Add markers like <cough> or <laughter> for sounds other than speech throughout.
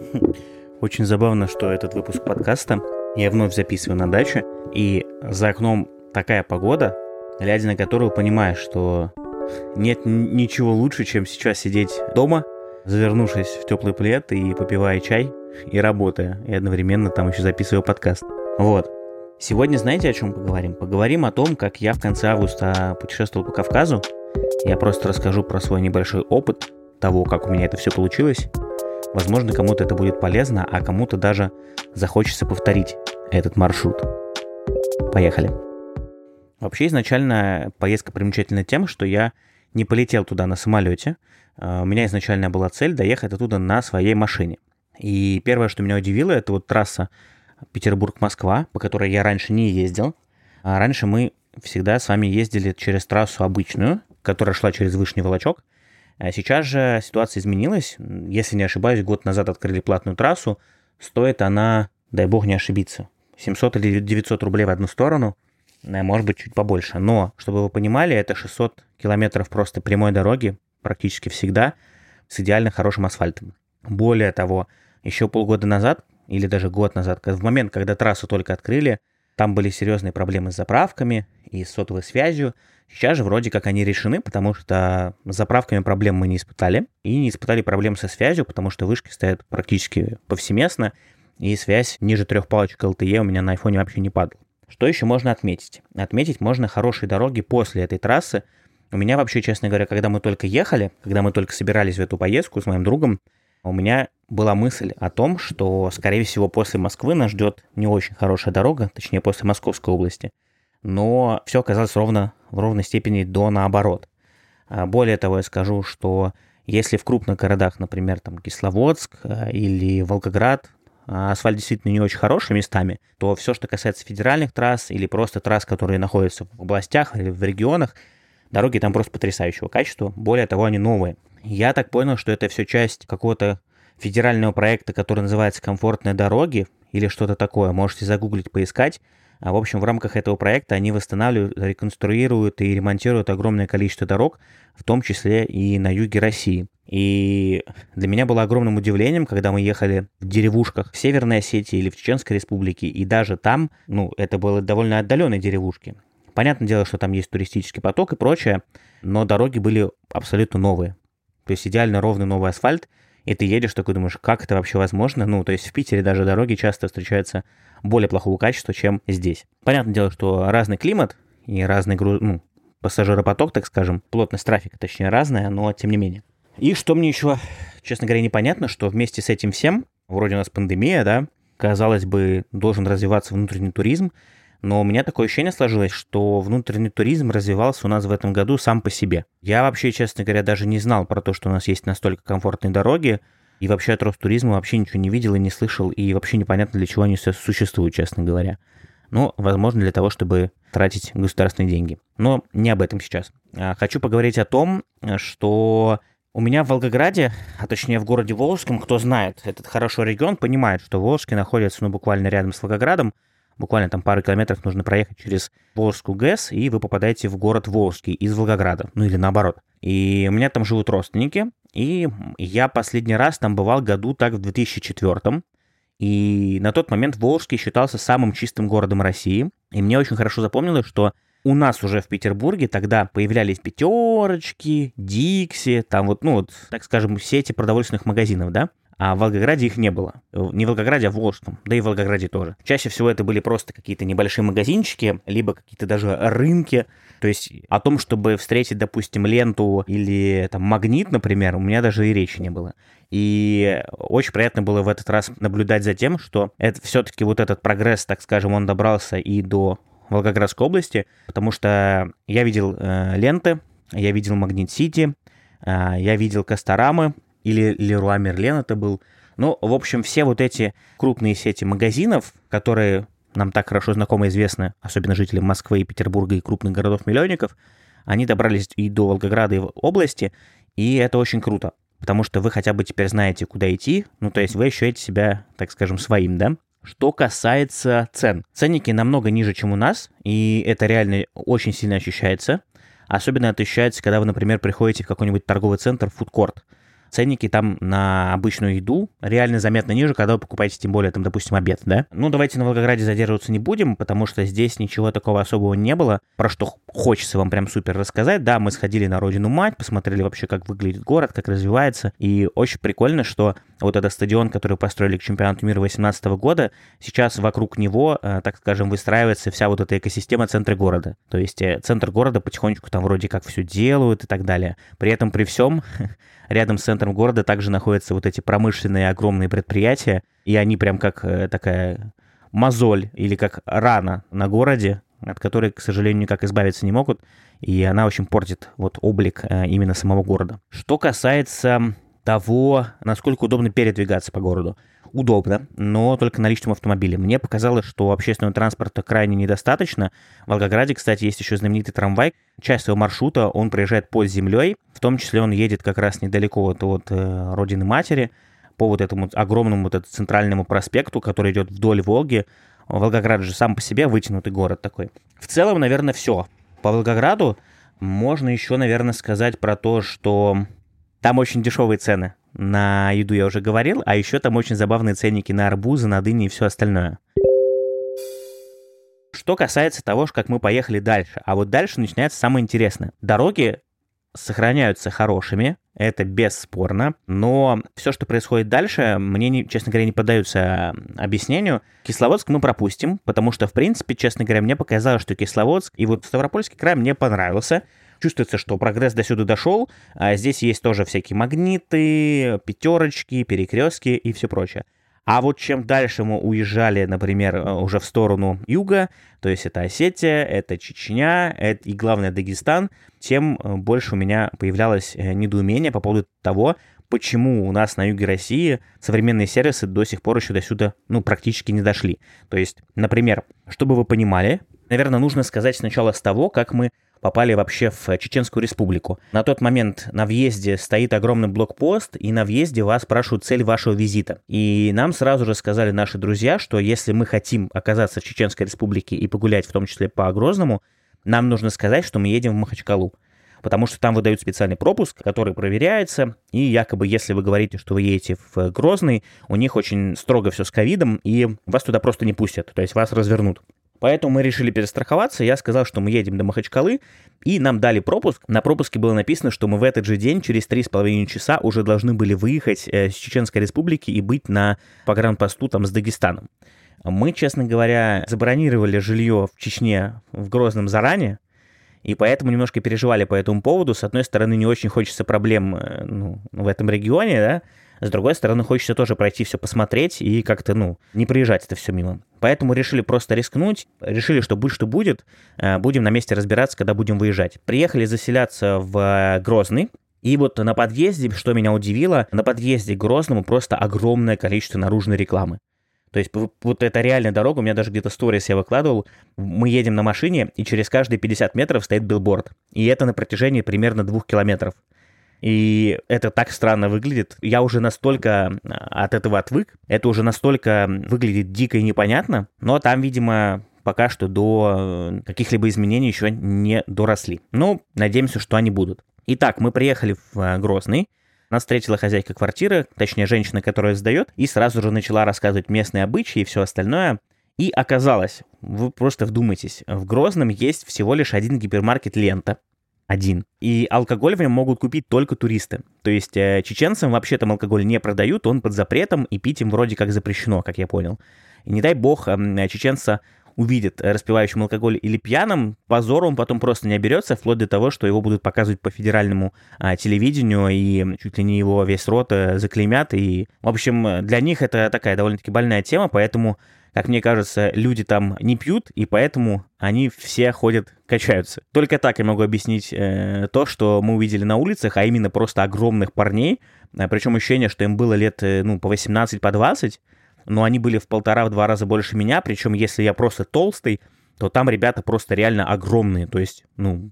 <laughs> Очень забавно, что этот выпуск подкаста я вновь записываю на даче, и за окном такая погода, глядя на которую понимаешь, что нет ничего лучше, чем сейчас сидеть дома, завернувшись в теплый плед и попивая чай, и работая, и одновременно там еще записываю подкаст. Вот. Сегодня знаете, о чем поговорим? Поговорим о том, как я в конце августа путешествовал по Кавказу. Я просто расскажу про свой небольшой опыт того, как у меня это все получилось. Возможно, кому-то это будет полезно, а кому-то даже захочется повторить этот маршрут. Поехали. Вообще, изначально поездка примечательна тем, что я не полетел туда на самолете. А, у меня изначально была цель доехать оттуда на своей машине. И первое, что меня удивило, это вот трасса Петербург-Москва, по которой я раньше не ездил. А раньше мы всегда с вами ездили через трассу обычную, которая шла через Вышний Волочок. А сейчас же ситуация изменилась. Если не ошибаюсь, год назад открыли платную трассу. Стоит она, дай бог не ошибиться, 700 или 900 рублей в одну сторону, э, может быть, чуть побольше. Но, чтобы вы понимали, это 600 километров просто прямой дороги практически всегда с идеально хорошим асфальтом. Более того, еще полгода назад, или даже год назад, в момент, когда трассу только открыли, там были серьезные проблемы с заправками и с сотовой связью. Сейчас же вроде как они решены, потому что с заправками проблем мы не испытали. И не испытали проблем со связью, потому что вышки стоят практически повсеместно. И связь ниже трех палочек LTE у меня на айфоне вообще не падала. Что еще можно отметить? Отметить можно хорошие дороги после этой трассы. У меня вообще, честно говоря, когда мы только ехали, когда мы только собирались в эту поездку с моим другом, у меня была мысль о том, что, скорее всего, после Москвы нас ждет не очень хорошая дорога, точнее, после Московской области. Но все оказалось ровно, в ровной степени до наоборот. А более того, я скажу, что если в крупных городах, например, там Кисловодск а, или Волгоград, а, асфальт действительно не очень хороший местами, то все, что касается федеральных трасс или просто трасс, которые находятся в областях или в регионах, дороги там просто потрясающего качества. Более того, они новые. Я так понял, что это все часть какого-то федерального проекта, который называется «Комфортные дороги» или что-то такое. Можете загуглить, поискать. А, в общем, в рамках этого проекта они восстанавливают, реконструируют и ремонтируют огромное количество дорог, в том числе и на юге России. И для меня было огромным удивлением, когда мы ехали в деревушках в Северной Осетии или в Чеченской Республике, и даже там, ну, это было довольно отдаленные деревушки. Понятное дело, что там есть туристический поток и прочее, но дороги были абсолютно новые. То есть идеально ровный новый асфальт, и ты едешь такой думаешь, как это вообще возможно? Ну, то есть в Питере даже дороги часто встречаются более плохого качества, чем здесь. Понятное дело, что разный климат и разный груз, ну, пассажиропоток, так скажем, плотность трафика, точнее, разная, но тем не менее. И что мне еще, честно говоря, непонятно, что вместе с этим всем, вроде у нас пандемия, да, казалось бы, должен развиваться внутренний туризм, но у меня такое ощущение сложилось, что внутренний туризм развивался у нас в этом году сам по себе. Я вообще, честно говоря, даже не знал про то, что у нас есть настолько комфортные дороги, и вообще от Ростуризма вообще ничего не видел и не слышал, и вообще непонятно, для чего они существуют, честно говоря. Ну, возможно, для того, чтобы тратить государственные деньги. Но не об этом сейчас. А, хочу поговорить о том, что у меня в Волгограде, а точнее в городе Волжском, кто знает этот хороший регион, понимает, что Волжский находится ну, буквально рядом с Волгоградом, буквально там пару километров нужно проехать через Волжскую ГЭС, и вы попадаете в город Волжский из Волгограда, ну или наоборот. И у меня там живут родственники, и я последний раз там бывал году так в 2004 и на тот момент Волжский считался самым чистым городом России. И мне очень хорошо запомнилось, что у нас уже в Петербурге тогда появлялись пятерочки, Дикси, там вот, ну вот, так скажем, сети продовольственных магазинов, да? А в Волгограде их не было. Не в Волгограде, а в Волжском, да и в Волгограде тоже. Чаще всего это были просто какие-то небольшие магазинчики, либо какие-то даже рынки. То есть о том, чтобы встретить, допустим, ленту или там магнит, например, у меня даже и речи не было. И очень приятно было в этот раз наблюдать за тем, что это все-таки вот этот прогресс, так скажем, он добрался и до Волгоградской области, потому что я видел э, ленты, я видел Магнит Сити, э, я видел Касторамы, или Леруа Мерлен это был. Ну, в общем, все вот эти крупные сети магазинов, которые нам так хорошо знакомы и известны, особенно жителям Москвы и Петербурга и крупных городов-миллионников, они добрались и до Волгограда и области, и это очень круто, потому что вы хотя бы теперь знаете, куда идти, ну, то есть вы ощущаете себя, так скажем, своим, да? Что касается цен. Ценники намного ниже, чем у нас, и это реально очень сильно ощущается. Особенно это ощущается, когда вы, например, приходите в какой-нибудь торговый центр, фудкорт. Ценники там на обычную еду реально заметно ниже, когда вы покупаете, тем более, там, допустим, обед, да? Ну, давайте на Волгограде задерживаться не будем, потому что здесь ничего такого особого не было, про что хочется вам прям супер рассказать. Да, мы сходили на Родину Мать, посмотрели вообще, как выглядит город, как развивается, и очень прикольно, что вот этот стадион, который построили к чемпионату мира 2018 года, сейчас вокруг него, э, так скажем, выстраивается вся вот эта экосистема центра города. То есть э, центр города потихонечку там вроде как все делают и так далее. При этом при всем <laughs> рядом с центром города также находятся вот эти промышленные огромные предприятия, и они прям как э, такая мозоль или как рана на городе, от которой, к сожалению, никак избавиться не могут, и она очень портит вот облик именно самого города. Что касается того, насколько удобно передвигаться по городу. Удобно, но только на личном автомобиле. Мне показалось, что общественного транспорта крайне недостаточно. В Волгограде, кстати, есть еще знаменитый трамвай. Часть своего маршрута он проезжает под землей, в том числе он едет как раз недалеко от, от э, родины матери, по вот этому огромному вот этому центральному проспекту, который идет вдоль Волги. Волгоград же сам по себе вытянутый город такой. В целом, наверное, все. По Волгограду можно еще, наверное, сказать про то, что там очень дешевые цены. На еду я уже говорил, а еще там очень забавные ценники на арбузы, на дыни и все остальное. Что касается того, как мы поехали дальше. А вот дальше начинается самое интересное. Дороги сохраняются хорошими, это бесспорно, но все, что происходит дальше, мне, честно говоря, не поддаются объяснению. Кисловодск мы пропустим, потому что, в принципе, честно говоря, мне показалось, что Кисловодск и вот Ставропольский край мне понравился. Чувствуется, что прогресс до сюда дошел. А здесь есть тоже всякие магниты, пятерочки, перекрестки и все прочее. А вот чем дальше мы уезжали, например, э, уже в сторону юга, то есть это Осетия, это Чечня, это и главное Дагестан, тем э, больше у меня появлялось э, недоумение по поводу того, почему у нас на юге России современные сервисы до сих пор еще до сюда, ну, практически не дошли. То есть, например, чтобы вы понимали, наверное, нужно сказать сначала с того, как мы попали вообще в Чеченскую республику. На тот момент на въезде стоит огромный блокпост, и на въезде вас спрашивают цель вашего визита. И нам сразу же сказали наши друзья, что если мы хотим оказаться в Чеченской республике и погулять в том числе по Грозному, нам нужно сказать, что мы едем в Махачкалу потому что там выдают специальный пропуск, который проверяется, и якобы, если вы говорите, что вы едете в Грозный, у них очень строго все с ковидом, и вас туда просто не пустят, то есть вас развернут. Поэтому мы решили перестраховаться. Я сказал, что мы едем до Махачкалы, и нам дали пропуск. На пропуске было написано, что мы в этот же день, через 3,5 часа, уже должны были выехать э, с Чеченской Республики и быть на погранпосту там с Дагестаном. Мы, честно говоря, забронировали жилье в Чечне в Грозном заранее, и поэтому немножко переживали по этому поводу. С одной стороны, не очень хочется проблем э, ну, в этом регионе, да, с другой стороны, хочется тоже пройти все посмотреть и как-то, ну, не приезжать это все мимо. Поэтому решили просто рискнуть, решили, что будет, что будет, э, будем на месте разбираться, когда будем выезжать. Приехали заселяться в Грозный, и вот на подъезде, что меня удивило, на подъезде к Грозному просто огромное количество наружной рекламы. То есть вот эта реальная дорога, у меня даже где-то сторис я выкладывал, мы едем на машине, и через каждые 50 метров стоит билборд. И это на протяжении примерно двух километров. И это так странно выглядит. Я уже настолько от этого отвык. Это уже настолько выглядит дико и непонятно. Но там, видимо, пока что до э, каких-либо изменений еще не доросли. Но надеемся, что они будут. Итак, мы приехали в э, Грозный. Нас встретила хозяйка квартиры, точнее женщина, которая сдает, и сразу же начала рассказывать местные обычаи и все остальное. И оказалось, вы просто вдумайтесь, в Грозном есть всего лишь один гипермаркет «Лента», один. И алкоголь в нем могут купить только туристы. То есть э, чеченцам вообще там алкоголь не продают, он под запретом, и пить им вроде как запрещено, как я понял. И не дай бог э, чеченца увидит распивающим алкоголь или пьяным, позору он потом просто не оберется, вплоть до того, что его будут показывать по федеральному а, телевидению, и чуть ли не его весь рот а, заклеймят. И, в общем, для них это такая довольно-таки больная тема, поэтому как мне кажется, люди там не пьют, и поэтому они все ходят, качаются. Только так я могу объяснить э, то, что мы увидели на улицах, а именно просто огромных парней, э, причем ощущение, что им было лет, э, ну, по 18, по 20, но они были в полтора-два раза больше меня, причем если я просто толстый, то там ребята просто реально огромные, то есть, ну,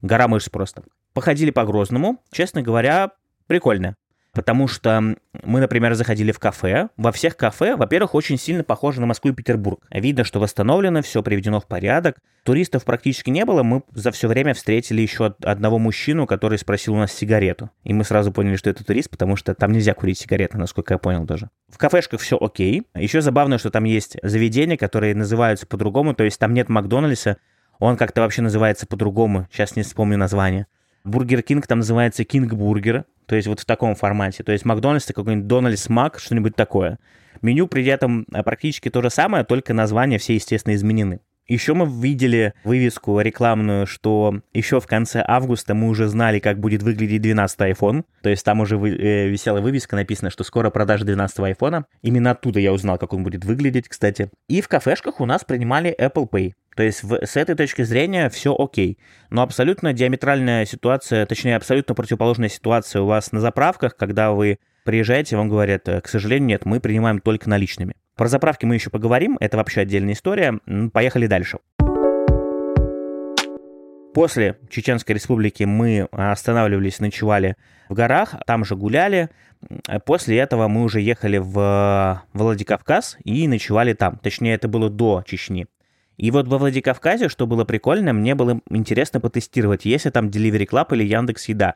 гора мышц просто. Походили по Грозному, честно говоря, прикольно. Потому что мы, например, заходили в кафе. Во всех кафе, во-первых, очень сильно похоже на Москву и Петербург. Видно, что восстановлено, все приведено в порядок. Туристов практически не было. Мы за все время встретили еще одного мужчину, который спросил у нас сигарету. И мы сразу поняли, что это турист, потому что там нельзя курить сигареты, насколько я понял даже. В кафешках все окей. Еще забавно, что там есть заведения, которые называются по-другому, то есть там нет Макдональдса, он как-то вообще называется по-другому, сейчас не вспомню название. Бургер Кинг там называется Кинг Бургер, то есть вот в таком формате. То есть Макдональдс это какой-нибудь Дональдс Мак, что-нибудь такое. Меню при этом э, практически то же самое, только названия все, естественно, изменены. Еще мы видели вывеску рекламную, что еще в конце августа мы уже знали, как будет выглядеть 12 iPhone. То есть там уже вы, э, висела вывеска, написано, что скоро продажа 12 iPhone. Именно оттуда я узнал, как он будет выглядеть, кстати. И в кафешках у нас принимали Apple Pay. То есть в, с этой точки зрения все окей. Но абсолютно диаметральная ситуация, точнее абсолютно противоположная ситуация у вас на заправках, когда вы приезжаете, вам говорят, к сожалению, нет, мы принимаем только наличными. Про заправки мы еще поговорим, это вообще отдельная история. Поехали дальше. После Чеченской республики мы останавливались, ночевали в горах, там же гуляли. После этого мы уже ехали в Владикавказ и ночевали там. Точнее, это было до Чечни. И вот во Владикавказе, что было прикольно, мне было интересно потестировать, есть ли там Delivery Club или Яндекс Еда.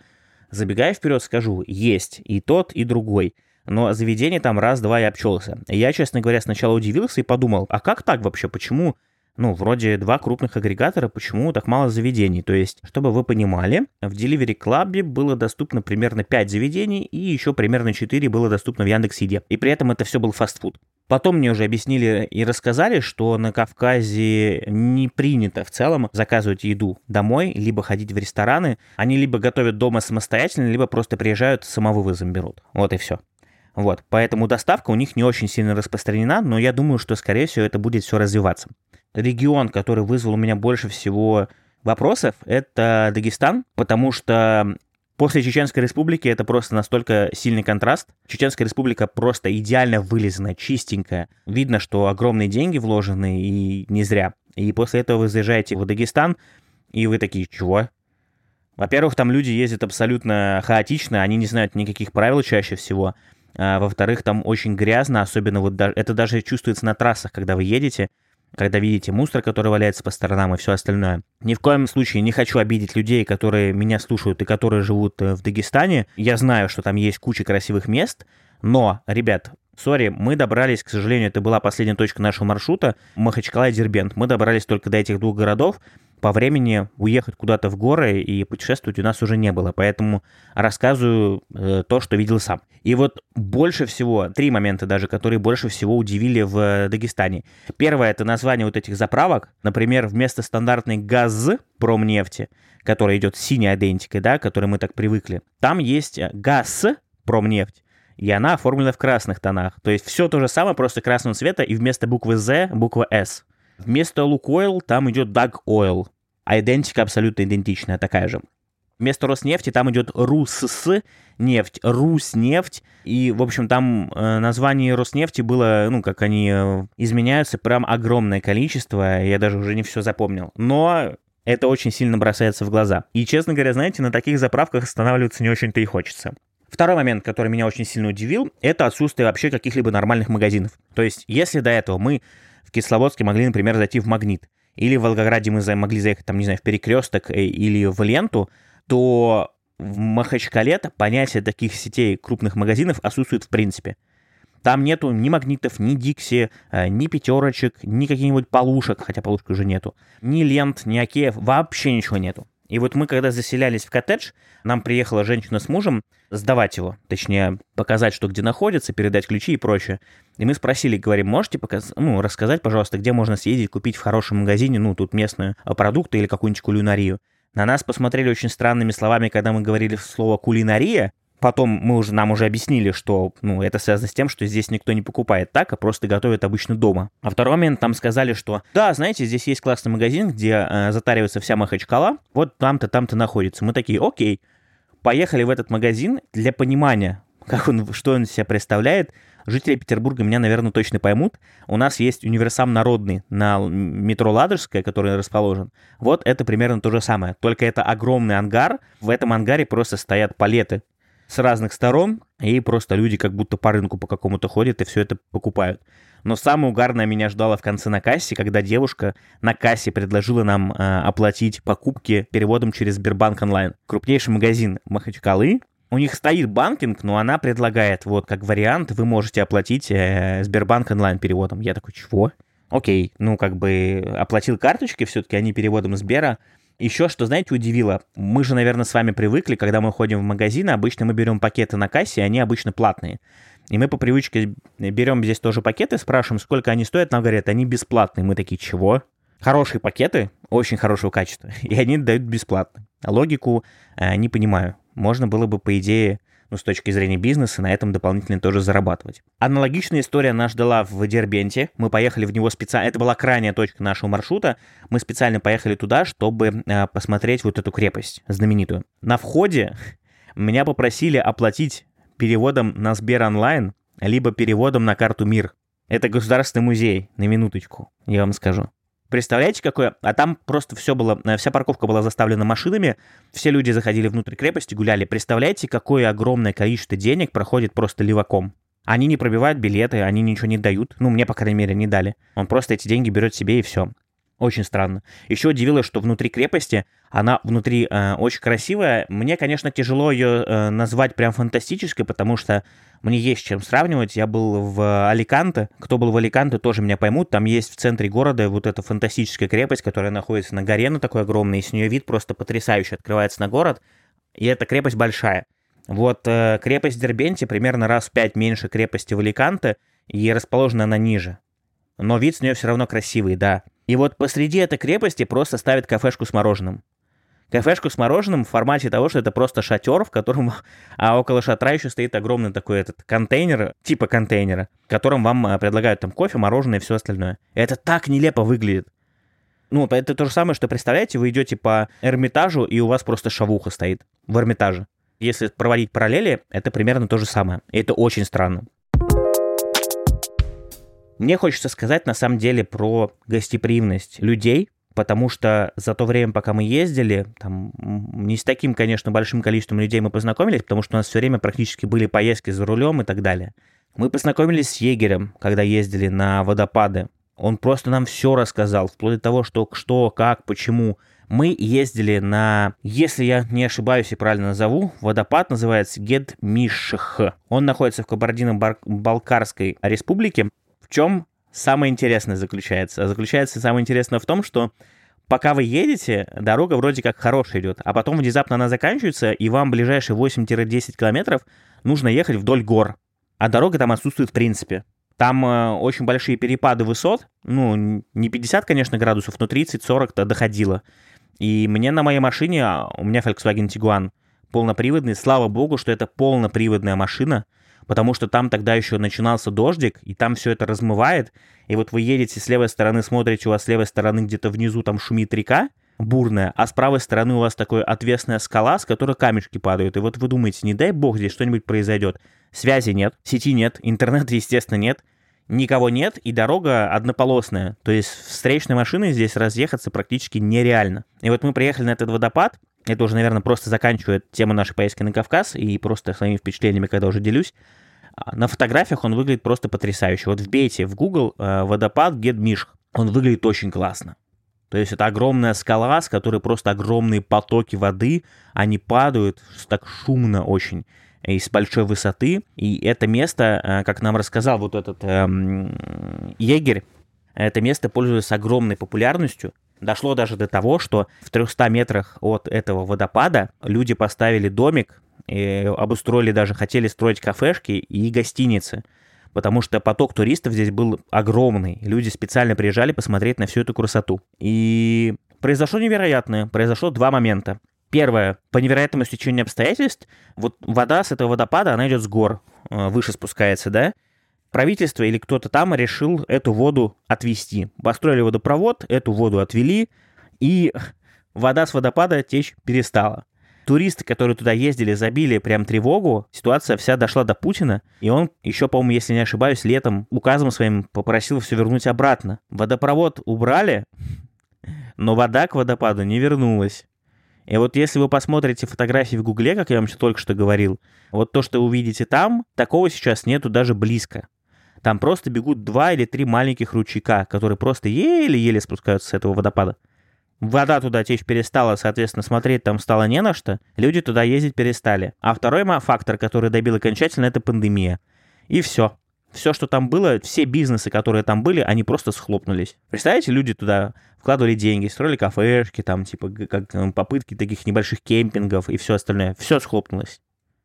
Забегая вперед, скажу, есть и тот, и другой. Но заведение там раз-два и обчелся. Я, честно говоря, сначала удивился и подумал, а как так вообще, почему ну, вроде два крупных агрегатора, почему так мало заведений? То есть, чтобы вы понимали, в Delivery Club было доступно примерно 5 заведений, и еще примерно 4 было доступно в Яндекс.Еде. И при этом это все был фастфуд. Потом мне уже объяснили и рассказали, что на Кавказе не принято в целом заказывать еду домой, либо ходить в рестораны. Они либо готовят дома самостоятельно, либо просто приезжают, самовывозом берут. Вот и все. Вот, поэтому доставка у них не очень сильно распространена, но я думаю, что, скорее всего, это будет все развиваться регион, который вызвал у меня больше всего вопросов, это Дагестан, потому что после Чеченской республики это просто настолько сильный контраст. Чеченская республика просто идеально вылезана, чистенькая. Видно, что огромные деньги вложены и не зря. И после этого вы заезжаете в Дагестан, и вы такие, чего? Во-первых, там люди ездят абсолютно хаотично, они не знают никаких правил чаще всего. А, во-вторых, там очень грязно, особенно вот даже, это даже чувствуется на трассах, когда вы едете когда видите мусор, который валяется по сторонам и все остальное. Ни в коем случае не хочу обидеть людей, которые меня слушают и которые живут э, в Дагестане. Я знаю, что там есть куча красивых мест, но, ребят, Сори, мы добрались, к сожалению, это была последняя точка нашего маршрута, Махачкала и Дербент. Мы добрались только до этих двух городов, по времени уехать куда-то в горы и путешествовать у нас уже не было, поэтому рассказываю э, то, что видел сам. И вот больше всего, три момента даже, которые больше всего удивили в Дагестане. Первое — это название вот этих заправок. Например, вместо стандартной ГАЗ промнефти, которая идет с синей идентикой, да, к которой мы так привыкли, там есть ГАЗ промнефть, и она оформлена в красных тонах. То есть все то же самое, просто красного цвета, и вместо буквы Z буква S. Вместо Лукойл там идет Даг Oil, а идентика абсолютно идентичная, такая же. Вместо Роснефти там идет Русс нефть, Руснефть. И, в общем, там э, название Роснефти было, ну, как они э, изменяются, прям огромное количество. Я даже уже не все запомнил. Но это очень сильно бросается в глаза. И, честно говоря, знаете, на таких заправках останавливаться не очень-то и хочется. Второй момент, который меня очень сильно удивил, это отсутствие вообще каких-либо нормальных магазинов. То есть, если до этого мы в Кисловодске могли, например, зайти в Магнит, или в Волгограде мы могли заехать, там, не знаю, в Перекресток э, или в Ленту, то в Махачкале понятие таких сетей крупных магазинов отсутствует в принципе. Там нету ни магнитов, ни Дикси, э, ни пятерочек, ни каких-нибудь полушек, хотя полушек уже нету, ни лент, ни океев, вообще ничего нету. И вот мы, когда заселялись в коттедж, нам приехала женщина с мужем сдавать его, точнее, показать, что где находится, передать ключи и прочее. И мы спросили, говорим, можете показ... ну, рассказать, пожалуйста, где можно съездить, купить в хорошем магазине, ну, тут местные продукты или какую-нибудь кулинарию. На нас посмотрели очень странными словами, когда мы говорили слово «кулинария», Потом мы уже, нам уже объяснили, что ну, это связано с тем, что здесь никто не покупает так, а просто готовят обычно дома. А второй момент нам сказали, что да, знаете, здесь есть классный магазин, где э, затаривается вся махачкала, вот там-то, там-то находится. Мы такие, окей, поехали в этот магазин для понимания, как он, что он из себя представляет. Жители Петербурга меня, наверное, точно поймут. У нас есть универсам народный на метро Ладожская, который расположен. Вот это примерно то же самое. Только это огромный ангар. В этом ангаре просто стоят палеты с разных сторон, и просто люди как будто по рынку по какому-то ходят и все это покупают. Но самое угарное меня ждало в конце на кассе, когда девушка на кассе предложила нам э, оплатить покупки переводом через Сбербанк онлайн. Крупнейший магазин Махачкалы. У них стоит банкинг, но она предлагает, вот как вариант, вы можете оплатить э, Сбербанк онлайн переводом. Я такой, чего? Окей, ну как бы оплатил карточки все-таки, а не переводом Сбера. Еще что, знаете, удивило, мы же, наверное, с вами привыкли, когда мы ходим в магазин, обычно мы берем пакеты на кассе, они обычно платные. И мы по привычке берем здесь тоже пакеты, спрашиваем, сколько они стоят, нам говорят, они бесплатные. Мы такие, чего? Хорошие пакеты, очень хорошего качества, <laughs> и они дают бесплатно. Логику э, не понимаю. Можно было бы, по идее, ну, с точки зрения бизнеса, на этом дополнительно тоже зарабатывать. Аналогичная история нас ждала в Дербенте. Мы поехали в него специально. Это была крайняя точка нашего маршрута. Мы специально поехали туда, чтобы э, посмотреть вот эту крепость знаменитую. На входе меня попросили оплатить переводом на Сбер онлайн, либо переводом на карту МИР. Это государственный музей, на минуточку, я вам скажу. Представляете, какое? А там просто все было, э, вся парковка была заставлена машинами, все люди заходили внутрь крепости, гуляли. Представляете, какое огромное количество денег проходит просто леваком? Они не пробивают билеты, они ничего не дают. Ну, мне, по крайней мере, не дали. Он просто эти деньги берет себе и все. Очень странно. Еще удивило, что внутри крепости, она внутри э, очень красивая. Мне, конечно, тяжело ее э, назвать прям фантастической, потому что мне есть чем сравнивать. Я был в Аликанте. Кто был в Аликанте, тоже меня поймут. Там есть в центре города вот эта фантастическая крепость, которая находится на горе, на такой огромной, и с нее вид просто потрясающий открывается на город. И эта крепость большая. Вот э, крепость Дербенти примерно раз в пять меньше крепости в Аликанте, и расположена она ниже. Но вид с нее все равно красивый, да. И вот посреди этой крепости просто ставят кафешку с мороженым. Кафешку с мороженым в формате того, что это просто шатер, в котором, <laughs> а около шатра еще стоит огромный такой этот контейнер, типа контейнера, в котором вам а, предлагают там кофе, мороженое и все остальное. Это так нелепо выглядит. Ну, это то же самое, что, представляете, вы идете по Эрмитажу, и у вас просто шавуха стоит в Эрмитаже. Если проводить параллели, это примерно то же самое. И это очень странно. Мне хочется сказать на самом деле про гостеприимность людей, потому что за то время, пока мы ездили, там не с таким, конечно, большим количеством людей мы познакомились, потому что у нас все время практически были поездки за рулем и так далее. Мы познакомились с егерем, когда ездили на водопады. Он просто нам все рассказал, вплоть до того, что, что, как, почему. Мы ездили на, если я не ошибаюсь и правильно назову, водопад называется Гедмишх. Он находится в Кабардино-Балкарской республике. В чем самое интересное заключается? Заключается самое интересное в том, что пока вы едете, дорога вроде как хорошая идет, а потом внезапно она заканчивается, и вам ближайшие 8-10 километров нужно ехать вдоль гор. А дорога там отсутствует в принципе. Там э, очень большие перепады высот, ну, не 50, конечно, градусов, но 30-40 доходило. И мне на моей машине, а, у меня Volkswagen Tiguan полноприводный, слава богу, что это полноприводная машина, потому что там тогда еще начинался дождик, и там все это размывает, и вот вы едете с левой стороны, смотрите, у вас с левой стороны где-то внизу там шумит река, бурная, а с правой стороны у вас такая отвесная скала, с которой камешки падают. И вот вы думаете, не дай бог здесь что-нибудь произойдет. Связи нет, сети нет, интернета, естественно, нет, никого нет, и дорога однополосная. То есть встречной машиной здесь разъехаться практически нереально. И вот мы приехали на этот водопад, это уже, наверное, просто заканчивает тему нашей поездки на Кавказ и просто своими впечатлениями, когда уже делюсь. А, на фотографиях он выглядит просто потрясающе. Вот вбейте в Google э, водопад Гедмишх. Он выглядит очень классно. То есть это огромная скала, с которой просто огромные потоки воды, они падают так шумно очень и с большой высоты. И это место, э, как нам рассказал вот этот эм, егерь, это место пользуется огромной популярностью. Дошло даже до того, что в 300 метрах от этого водопада люди поставили домик, и обустроили даже, хотели строить кафешки и гостиницы, потому что поток туристов здесь был огромный. Люди специально приезжали посмотреть на всю эту красоту. И произошло невероятное. Произошло два момента. Первое, по невероятному стечению обстоятельств, вот вода с этого водопада, она идет с гор, э, выше спускается, да, правительство или кто-то там решил эту воду отвести. Построили водопровод, эту воду отвели, и вода с водопада течь перестала. Туристы, которые туда ездили, забили прям тревогу. Ситуация вся дошла до Путина. И он еще, по-моему, если не ошибаюсь, летом указом своим попросил все вернуть обратно. Водопровод убрали, но вода к водопаду не вернулась. И вот если вы посмотрите фотографии в Гугле, как я вам только что говорил, вот то, что увидите там, такого сейчас нету даже близко. Там просто бегут два или три маленьких ручейка, которые просто еле-еле спускаются с этого водопада. Вода туда течь перестала, соответственно, смотреть там стало не на что, люди туда ездить перестали. А второй фактор, который добил окончательно, это пандемия. И все. Все, что там было, все бизнесы, которые там были, они просто схлопнулись. Представляете, люди туда вкладывали деньги, строили кафешки, там, типа, как попытки таких небольших кемпингов и все остальное. Все схлопнулось.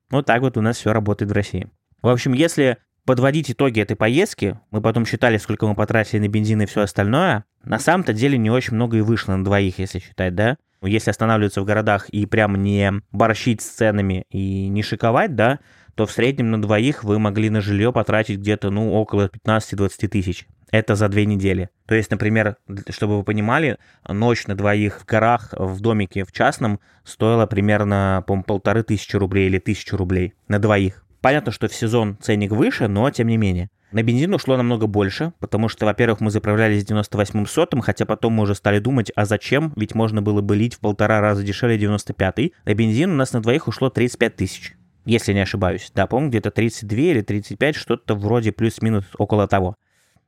Вот так вот у нас все работает в России. В общем, если подводить итоги этой поездки, мы потом считали, сколько мы потратили на бензин и все остальное, на самом-то деле не очень много и вышло на двоих, если считать, да? Если останавливаться в городах и прям не борщить с ценами и не шиковать, да, то в среднем на двоих вы могли на жилье потратить где-то, ну, около 15-20 тысяч. Это за две недели. То есть, например, чтобы вы понимали, ночь на двоих в горах, в домике в частном стоила примерно, по полторы тысячи рублей или тысячу рублей на двоих. Понятно, что в сезон ценник выше, но тем не менее. На бензин ушло намного больше, потому что, во-первых, мы заправлялись 98-м сотым, хотя потом мы уже стали думать, а зачем, ведь можно было бы лить в полтора раза дешевле 95-й. На бензин у нас на двоих ушло 35 тысяч, если не ошибаюсь. Да, помню, где-то 32 или 35, что-то вроде плюс-минус около того.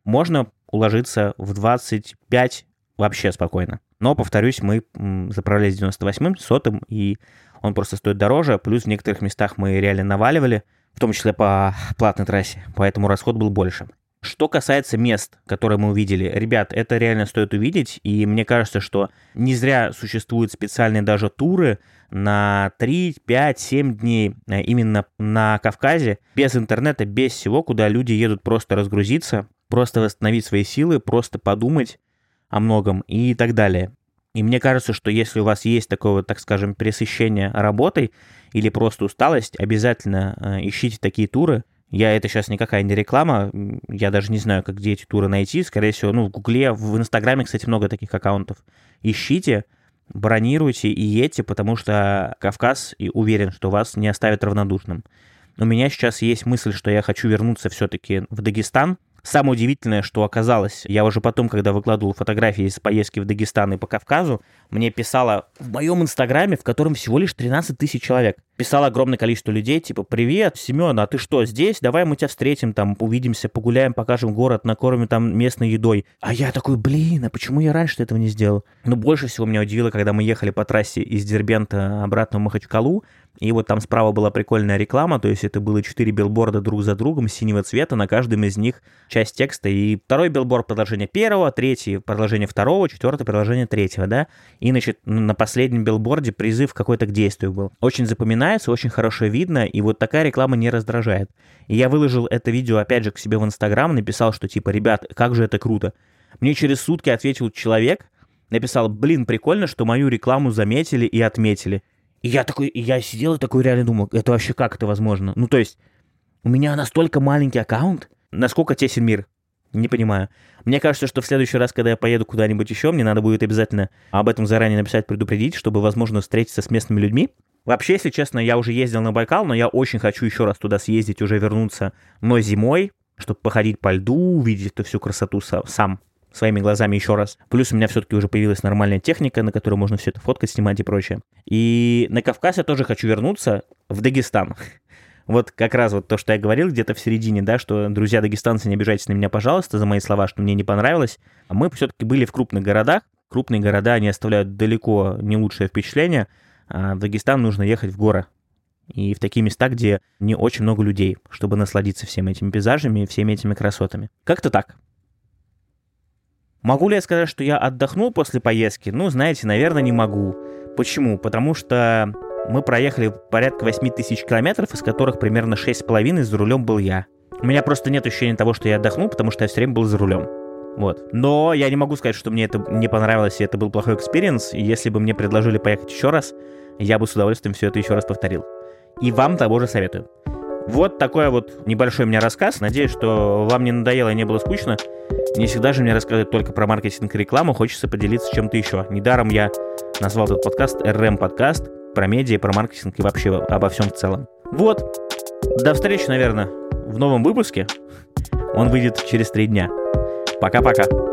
Можно уложиться в 25 вообще спокойно. Но, повторюсь, мы заправлялись 98-м, сотым, и он просто стоит дороже, плюс в некоторых местах мы реально наваливали, в том числе по платной трассе, поэтому расход был больше. Что касается мест, которые мы увидели, ребят, это реально стоит увидеть, и мне кажется, что не зря существуют специальные даже туры на 3, 5, 7 дней э, именно на Кавказе, без интернета, без всего, куда люди едут просто разгрузиться, просто восстановить свои силы, просто подумать о многом и так далее. И мне кажется, что если у вас есть такое, так скажем, пересыщение работой или просто усталость, обязательно э, ищите такие туры. Я это сейчас никакая не реклама, я даже не знаю, как где эти туры найти. Скорее всего, ну, в Гугле, в Инстаграме, кстати, много таких аккаунтов. Ищите, бронируйте и едьте, потому что Кавказ, и уверен, что вас не оставит равнодушным. У меня сейчас есть мысль, что я хочу вернуться все-таки в Дагестан, Самое удивительное, что оказалось, я уже потом, когда выкладывал фотографии из поездки в Дагестан и по Кавказу, мне писало в моем инстаграме, в котором всего лишь 13 тысяч человек, писало огромное количество людей, типа, привет, Семен, а ты что, здесь? Давай мы тебя встретим, там, увидимся, погуляем, покажем город, накормим там местной едой. А я такой, блин, а почему я раньше этого не сделал? Но больше всего меня удивило, когда мы ехали по трассе из Дербента обратно в Махачкалу, и вот там справа была прикольная реклама, то есть это было четыре билборда друг за другом синего цвета, на каждом из них часть текста. И второй билборд продолжение первого, третий продолжение второго, четвертое продолжение третьего, да. И, значит, на последнем билборде призыв какой-то к действию был. Очень запоминается, очень хорошо видно, и вот такая реклама не раздражает. И я выложил это видео, опять же, к себе в Инстаграм, написал, что типа, ребят, как же это круто. Мне через сутки ответил человек, написал, блин, прикольно, что мою рекламу заметили и отметили. И я такой, я сидел и такой реально думал, это вообще как это возможно? Ну, то есть, у меня настолько маленький аккаунт, насколько тесен мир? Не понимаю. Мне кажется, что в следующий раз, когда я поеду куда-нибудь еще, мне надо будет обязательно об этом заранее написать, предупредить, чтобы, возможно, встретиться с местными людьми. Вообще, если честно, я уже ездил на Байкал, но я очень хочу еще раз туда съездить, уже вернуться, но зимой, чтобы походить по льду, увидеть эту всю красоту сам своими глазами еще раз. Плюс у меня все-таки уже появилась нормальная техника, на которой можно все это фоткать, снимать и прочее. И на Кавказ я тоже хочу вернуться в Дагестан. <laughs> Вот как раз вот то, что я говорил где-то в середине, да, что, друзья дагестанцы, не обижайтесь на меня, пожалуйста, за мои слова, что мне не понравилось. А мы все-таки были в крупных городах. Крупные города, они оставляют далеко не лучшее впечатление. А в Дагестан нужно ехать в горы. И в такие места, где не очень много людей, чтобы насладиться всеми этими пейзажами и всеми этими красотами. Как-то так. Могу ли я сказать, что я отдохнул после поездки? Ну, знаете, наверное, не могу. Почему? Потому что мы проехали порядка 8 тысяч километров, из которых примерно 6,5 за рулем был я. У меня просто нет ощущения того, что я отдохнул, потому что я все время был за рулем. Вот. Но я не могу сказать, что мне это не понравилось, и это был плохой experience. Если бы мне предложили поехать еще раз, я бы с удовольствием все это еще раз повторил. И вам того же советую. Вот такой вот небольшой у меня рассказ. Надеюсь, что вам не надоело и не было скучно. Не всегда же мне рассказывать только про маркетинг и рекламу, хочется поделиться чем-то еще. Недаром я назвал этот подкаст RM подкаст про медиа, про маркетинг и вообще обо всем в целом. Вот. До встречи, наверное, в новом выпуске. Он выйдет через три дня. Пока-пока.